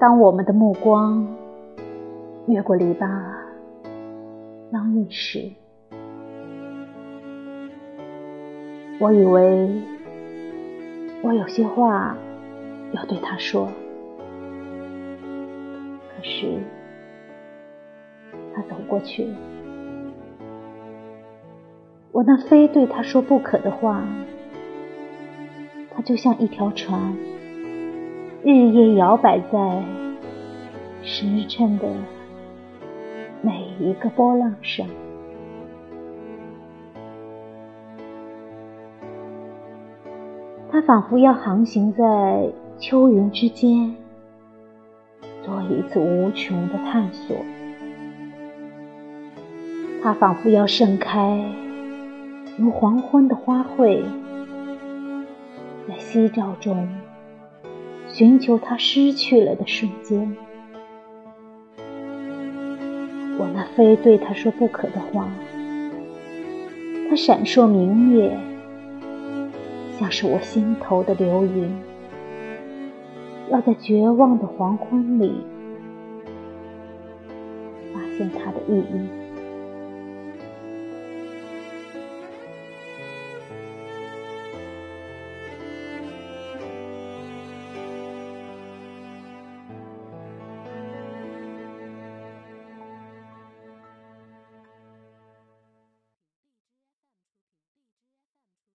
当我们的目光越过篱笆央意时，我以为我有些话要对他说，可是他走过去。我那非对他说不可的话，他就像一条船，日夜摇摆在时辰的每一个波浪上。他仿佛要航行在秋云之间，做一次无穷的探索。他仿佛要盛开。如黄昏的花卉，在夕照中寻求他失去了的瞬间。我那非对他说不可的话，它闪烁明灭，像是我心头的流云，要在绝望的黄昏里发现它的意义。